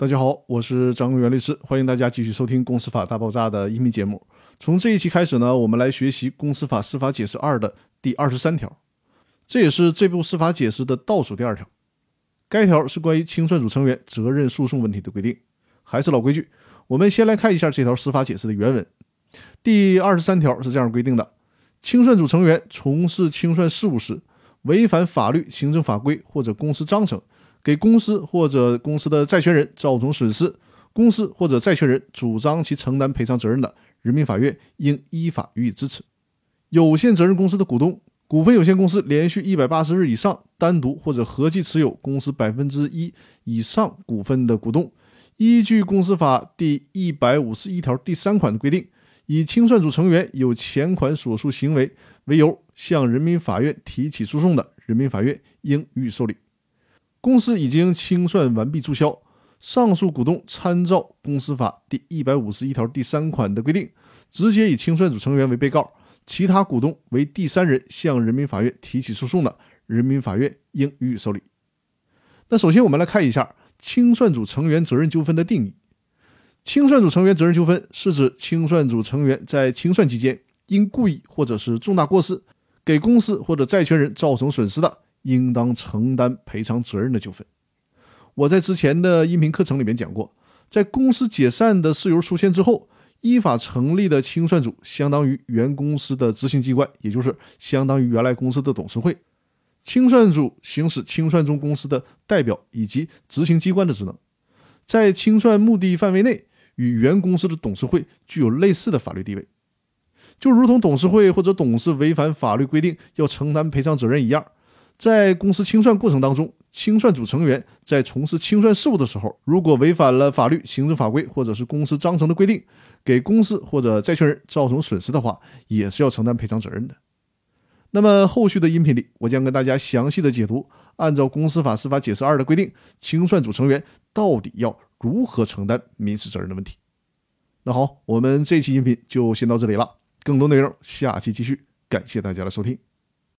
大家好，我是张公元律师，欢迎大家继续收听《公司法大爆炸》的音频节目。从这一期开始呢，我们来学习《公司法司法解释二》的第二十三条，这也是这部司法解释的倒数第二条。该条是关于清算组成员责任诉讼问题的规定。还是老规矩，我们先来看一下这条司法解释的原文。第二十三条是这样规定的：清算组成员从事清算事务时，违反法律、行政法规或者公司章程。给公司或者公司的债权人造成损失，公司或者债权人主张其承担赔偿责任的，人民法院应依法予以支持。有限责任公司的股东、股份有限公司连续一百八十日以上单独或者合计持有公司百分之一以上股份的股东，依据公司法第一百五十一条第三款的规定，以清算组成员有前款所述行为为由向人民法院提起诉讼的，人民法院应予以受理。公司已经清算完毕注销，上述股东参照公司法第一百五十一条第三款的规定，直接以清算组成员为被告，其他股东为第三人向人民法院提起诉讼的，人民法院应予以受理。那首先我们来看一下清算组成员责任纠纷的定义。清算组成员责任纠纷是指清算组成员在清算期间因故意或者是重大过失，给公司或者债权人造成损失的。应当承担赔偿责任的纠纷。我在之前的音频课程里面讲过，在公司解散的事由出现之后，依法成立的清算组相当于原公司的执行机关，也就是相当于原来公司的董事会。清算组行使清算中公司的代表以及执行机关的职能，在清算目的范围内，与原公司的董事会具有类似的法律地位，就如同董事会或者董事违反法律规定要承担赔偿责任一样。在公司清算过程当中，清算组成员在从事清算事务的时候，如果违反了法律、行政法规或者是公司章程的规定，给公司或者债权人造成损失的话，也是要承担赔偿责任的。那么后续的音频里，我将跟大家详细的解读，按照公司法司法解释二的规定，清算组成员到底要如何承担民事责任的问题。那好，我们这期音频就先到这里了，更多内容下期继续，感谢大家的收听。